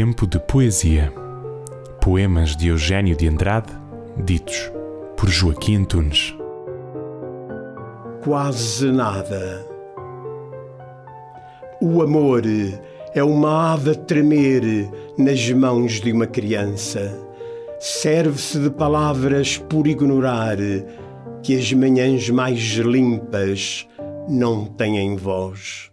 Tempo de poesia. Poemas de Eugênio de Andrade, ditos por Joaquim Tunes. Quase nada. O amor é uma ave a tremer nas mãos de uma criança. Serve-se de palavras por ignorar que as manhãs mais limpas não têm voz.